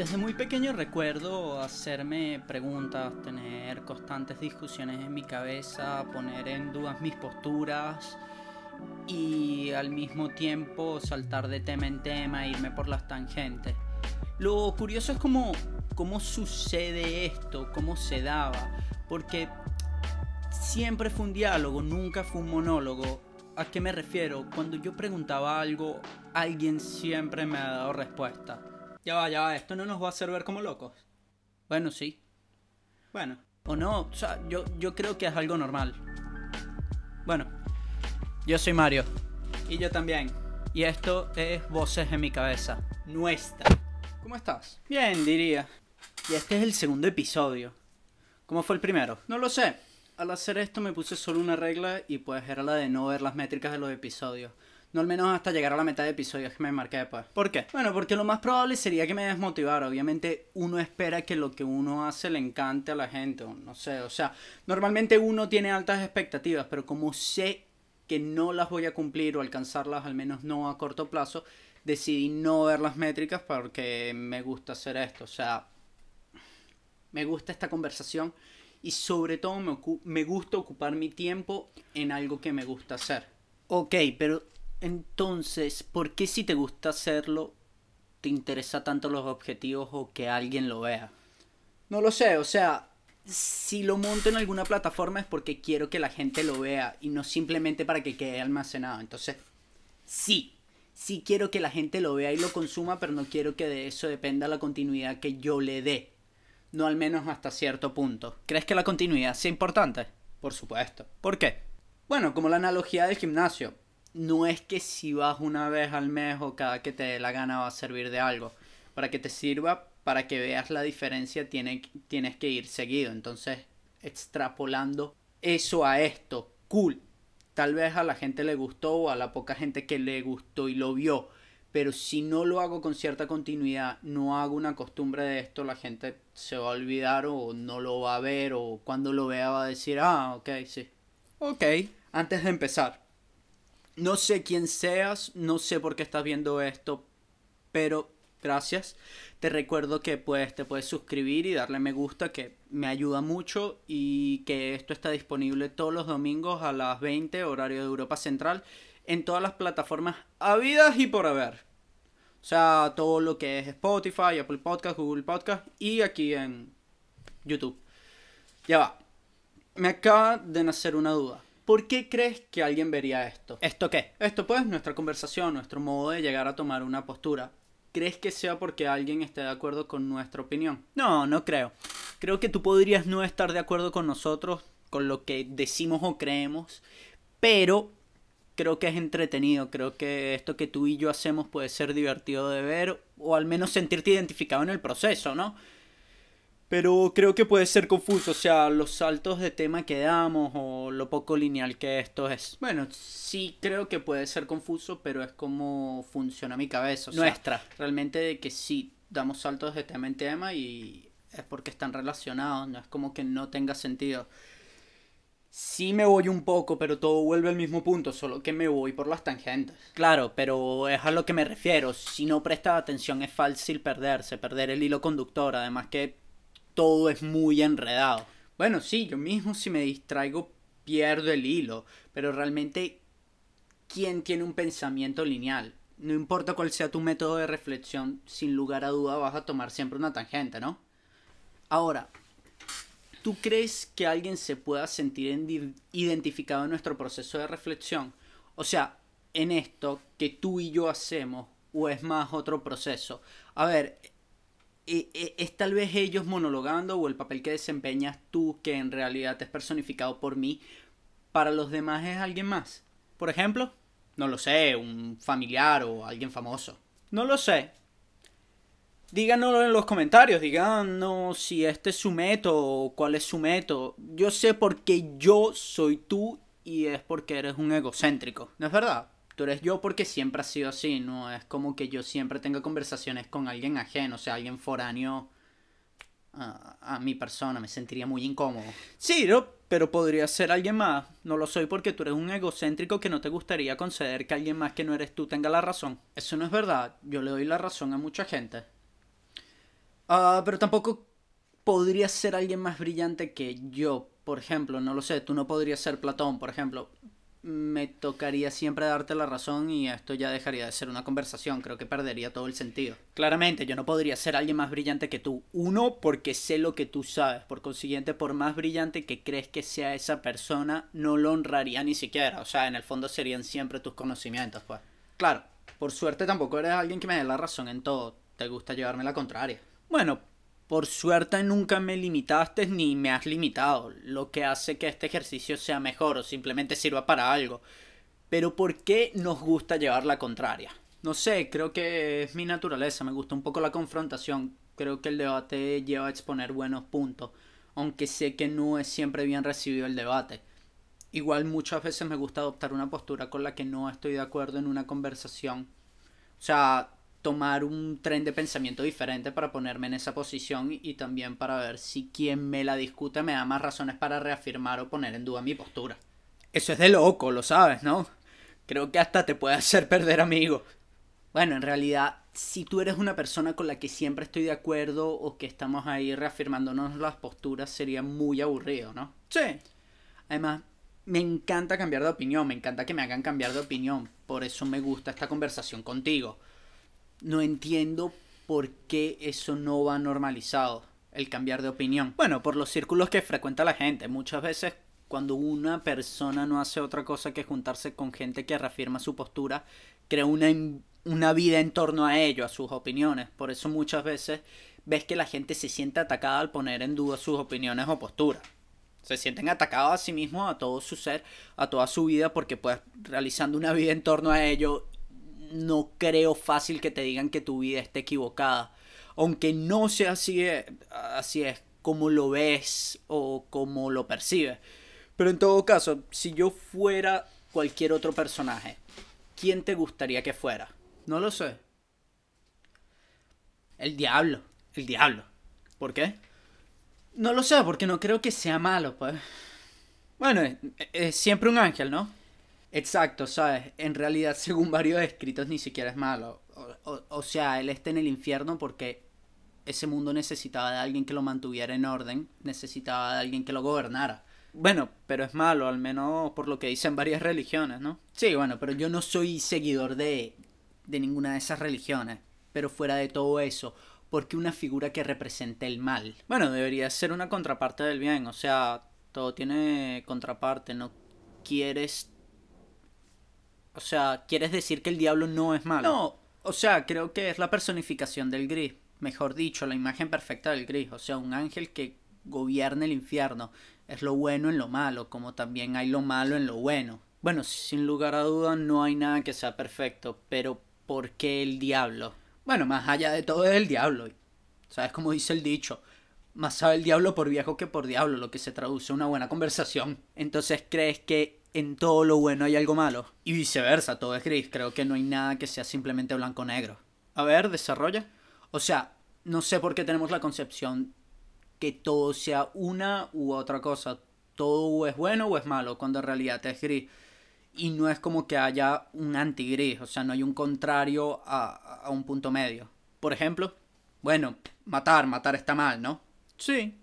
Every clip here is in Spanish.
Desde muy pequeño recuerdo hacerme preguntas, tener constantes discusiones en mi cabeza, poner en dudas mis posturas y al mismo tiempo saltar de tema en tema, irme por las tangentes. Lo curioso es cómo, cómo sucede esto, cómo se daba, porque siempre fue un diálogo, nunca fue un monólogo. ¿A qué me refiero? Cuando yo preguntaba algo, alguien siempre me ha dado respuesta. Ya va, ya va, esto no nos va a hacer ver como locos. Bueno, sí. Bueno. O no, o sea, yo, yo creo que es algo normal. Bueno, yo soy Mario. Y yo también. Y esto es Voces en mi cabeza. Nuestra. ¿Cómo estás? Bien, diría. Y este es el segundo episodio. ¿Cómo fue el primero? No lo sé. Al hacer esto me puse solo una regla y pues era la de no ver las métricas de los episodios. No al menos hasta llegar a la mitad de episodios que me marqué después. ¿Por qué? Bueno, porque lo más probable sería que me desmotivara. Obviamente uno espera que lo que uno hace le encante a la gente. O no sé, o sea, normalmente uno tiene altas expectativas, pero como sé que no las voy a cumplir o alcanzarlas, al menos no a corto plazo, decidí no ver las métricas porque me gusta hacer esto. O sea, me gusta esta conversación y sobre todo me, me gusta ocupar mi tiempo en algo que me gusta hacer. Ok, pero entonces, ¿por qué si te gusta hacerlo, te interesa tanto los objetivos o que alguien lo vea? No lo sé, o sea, si lo monto en alguna plataforma es porque quiero que la gente lo vea y no simplemente para que quede almacenado. Entonces, sí, sí quiero que la gente lo vea y lo consuma, pero no quiero que de eso dependa la continuidad que yo le dé. No al menos hasta cierto punto. ¿Crees que la continuidad sea importante? Por supuesto. ¿Por qué? Bueno, como la analogía del gimnasio no es que si vas una vez al mes o cada que te dé la gana va a servir de algo. Para que te sirva, para que veas la diferencia, tiene, tienes que ir seguido. Entonces, extrapolando eso a esto, cool. Tal vez a la gente le gustó o a la poca gente que le gustó y lo vio. Pero si no lo hago con cierta continuidad, no hago una costumbre de esto, la gente se va a olvidar o no lo va a ver o cuando lo vea va a decir, ah, ok, sí. Ok. Antes de empezar, no sé quién seas, no sé por qué estás viendo esto, pero gracias. Te recuerdo que te puedes suscribir y darle me gusta que me ayuda mucho y que esto está disponible todos los domingos a las 20 horario de Europa Central en todas las plataformas habidas y por haber. O sea, todo lo que es Spotify, Apple Podcast, Google Podcast y aquí en YouTube. Ya va. Me acaba de nacer una duda. ¿Por qué crees que alguien vería esto? ¿Esto qué? Esto pues, nuestra conversación, nuestro modo de llegar a tomar una postura. ¿Crees que sea porque alguien esté de acuerdo con nuestra opinión? No, no creo. Creo que tú podrías no estar de acuerdo con nosotros, con lo que decimos o creemos, pero creo que es entretenido, creo que esto que tú y yo hacemos puede ser divertido de ver o al menos sentirte identificado en el proceso, ¿no? Pero creo que puede ser confuso, o sea, los saltos de tema que damos o lo poco lineal que esto es. Bueno, sí creo que puede ser confuso, pero es como funciona mi cabeza. Nuestra. Realmente de que sí damos saltos de tema en tema y es porque están relacionados, no es como que no tenga sentido. Sí me voy un poco, pero todo vuelve al mismo punto, solo que me voy por las tangentes. Claro, pero es a lo que me refiero. Si no prestas atención es fácil perderse, perder el hilo conductor. Además que todo es muy enredado. Bueno, sí, yo mismo si me distraigo pierdo el hilo, pero realmente, ¿quién tiene un pensamiento lineal? No importa cuál sea tu método de reflexión, sin lugar a duda vas a tomar siempre una tangente, ¿no? Ahora, ¿tú crees que alguien se pueda sentir identificado en nuestro proceso de reflexión? O sea, en esto que tú y yo hacemos, o es más otro proceso. A ver, es tal vez ellos monologando o el papel que desempeñas tú que en realidad es personificado por mí, para los demás es alguien más. Por ejemplo, no lo sé, un familiar o alguien famoso. No lo sé. Díganoslo en los comentarios, díganos si este es su método o cuál es su método. Yo sé porque yo soy tú y es porque eres un egocéntrico. ¿No es verdad? Tú eres yo porque siempre ha sido así, no es como que yo siempre tenga conversaciones con alguien ajeno, o sea, alguien foráneo a, mi persona, me sentiría muy incómodo. Sí, pero podría ser alguien más. No lo soy porque tú eres un egocéntrico que no te gustaría conceder que alguien más que no eres tú tenga la razón. Eso no es verdad, yo le doy la razón a mucha gente. Ah, pero tampoco podrías ser alguien más brillante que yo, por ejemplo, no lo sé, tú no podrías ser Platón, por ejemplo. Me tocaría siempre darte la razón y esto ya dejaría de ser una conversación, creo que perdería todo el sentido. Claramente, yo no podría ser alguien más brillante que tú. Uno, porque sé lo que tú sabes, por consiguiente, por más brillante que crees que sea esa persona, no lo honraría ni siquiera, o sea, en el fondo serían siempre tus conocimientos, pues. Claro, por suerte tampoco eres alguien que me dé la razón en todo, te gusta llevarme la contraria. Bueno, por suerte nunca me limitaste ni me has limitado, lo que hace que este ejercicio sea mejor o simplemente sirva para algo. Pero ¿por qué nos gusta llevar la contraria? No sé, creo que es mi naturaleza, me gusta un poco la confrontación, creo que el debate lleva a exponer buenos puntos, aunque sé que no es siempre bien recibido el debate. Igual muchas veces me gusta adoptar una postura con la que no estoy de acuerdo en una conversación. O sea, tomar un tren de pensamiento diferente para ponerme en esa posición y también para ver si quien me la discute me da más razones para reafirmar o poner en duda mi postura. Eso es de loco, lo sabes, ¿no? Creo que hasta te puede hacer perder amigos. Bueno, en realidad, si tú eres una persona con la que siempre estoy de acuerdo o que estamos ahí reafirmándonos las posturas, sería muy aburrido, ¿no? Sí. Además, me encanta cambiar de opinión, me encanta que me hagan cambiar de opinión. Por eso me gusta esta conversación contigo no entiendo por qué eso no va normalizado, el cambiar de opinión. Bueno, por los círculos que frecuenta la gente. Muchas veces cuando una persona no hace otra cosa que juntarse con gente que reafirma su postura, crea una, una vida en torno a ello, a sus opiniones. Por eso muchas veces ves que la gente se siente atacada al poner en duda sus opiniones o posturas. Se sienten atacados a sí mismos, a todo su ser, a toda su vida, porque pues realizando una vida en torno a ello no creo fácil que te digan que tu vida esté equivocada. Aunque no sea así, así es como lo ves o como lo percibes. Pero en todo caso, si yo fuera cualquier otro personaje, ¿quién te gustaría que fuera? No lo sé. El diablo. El diablo. ¿Por qué? No lo sé, porque no creo que sea malo, pues. Bueno, es siempre un ángel, ¿no? Exacto, ¿sabes? En realidad, según varios escritos, ni siquiera es malo. O, sea, él está en el infierno porque ese mundo necesitaba de alguien que lo mantuviera en orden, necesitaba de alguien que lo gobernara. Bueno, pero es malo, al menos por lo que dicen varias religiones, ¿no? Sí, bueno, pero yo no soy seguidor de, de ninguna de esas religiones. Pero fuera de todo eso, porque una figura que represente el mal. Bueno, debería ser una contraparte del bien, o sea, todo tiene contraparte, no quieres o sea, ¿quieres decir que el diablo no es malo? No, o sea, creo que es la personificación del gris. Mejor dicho, la imagen perfecta del gris. O sea, un ángel que gobierna el infierno. Es lo bueno en lo malo, como también hay lo malo en lo bueno. Bueno, sin lugar a dudas no hay nada que sea perfecto, pero ¿por qué el diablo? Bueno, más allá de todo es el diablo. ¿Sabes cómo dice el dicho? Más sabe el diablo por viejo que por diablo, lo que se traduce a una buena conversación. Entonces, ¿crees que en todo lo bueno hay algo malo. Y viceversa, todo es gris. Creo que no hay nada que sea simplemente blanco-negro. A ver, desarrolla. O sea, no sé por qué tenemos la concepción que todo sea una u otra cosa. Todo es bueno o es malo, cuando en realidad es gris. Y no es como que haya un anti-gris, o sea, no hay un contrario a, a un punto medio. Por ejemplo, bueno, matar, matar está mal, ¿no? Sí.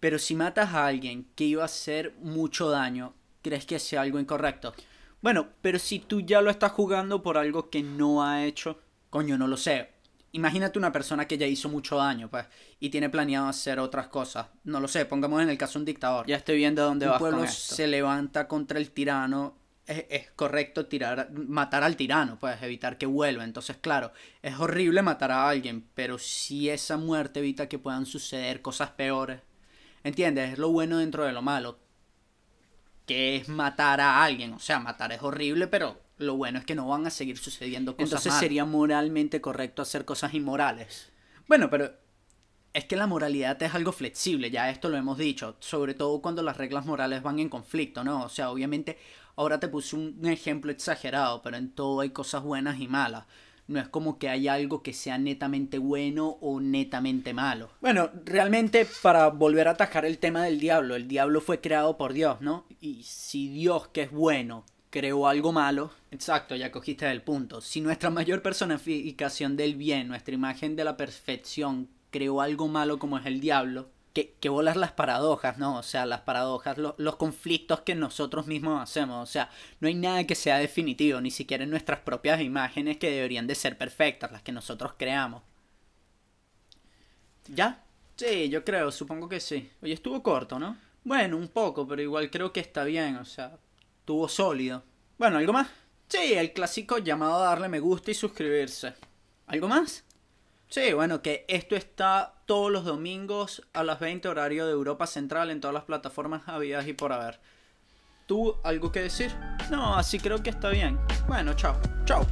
Pero si matas a alguien que iba a hacer mucho daño crees que sea algo incorrecto. Bueno, pero si tú ya lo estás jugando por algo que no ha hecho, coño, no lo sé. Imagínate una persona que ya hizo mucho daño, pues, y tiene planeado hacer otras cosas. No lo sé, pongamos en el caso un dictador. Ya estoy viendo dónde va. pueblo se levanta contra el tirano. Es, es, correcto tirar, matar al tirano, pues evitar que vuelva. Entonces, claro, es horrible matar a alguien, pero si esa muerte evita que puedan suceder cosas peores, ¿entiendes? Es lo bueno dentro de lo malo que es matar a alguien. O sea, matar es horrible, pero lo bueno es que no van a seguir sucediendo cosas Entonces sería moralmente correcto hacer cosas inmorales. Bueno, pero es que la moralidad es algo flexible, ya esto lo hemos dicho, sobre todo cuando las reglas morales van en conflicto, ¿no? O sea, obviamente ahora te puse un ejemplo exagerado, pero en todo hay cosas buenas y malas. No es como que hay algo que sea netamente bueno o netamente malo. Bueno, realmente para volver a atacar el tema del diablo, el diablo fue creado por Dios, ¿no? Y si Dios, que es bueno, creó algo malo, exacto, ya cogiste el punto. Si nuestra mayor personificación del bien, nuestra imagen de la perfección, creó algo malo como es el diablo, que, que volar las paradojas, ¿no? O sea, las paradojas, los conflictos que nosotros mismos hacemos. O sea, no hay nada que sea definitivo, ni siquiera en nuestras propias imágenes que deberían de ser perfectas, las que nosotros creamos. ¿Ya? Sí, yo creo, supongo que sí. Oye, estuvo corto, ¿no? Bueno, un poco, pero igual creo que está bien, o sea, estuvo sólido. Bueno, ¿algo más? Sí, el clásico llamado a darle me gusta y suscribirse. ¿Algo más? Sí, bueno, que esto está todos los domingos a las 20 horario de Europa Central en todas las plataformas habidas y por haber. ¿Tú algo que decir? No, así creo que está bien. Bueno, chao. Chao.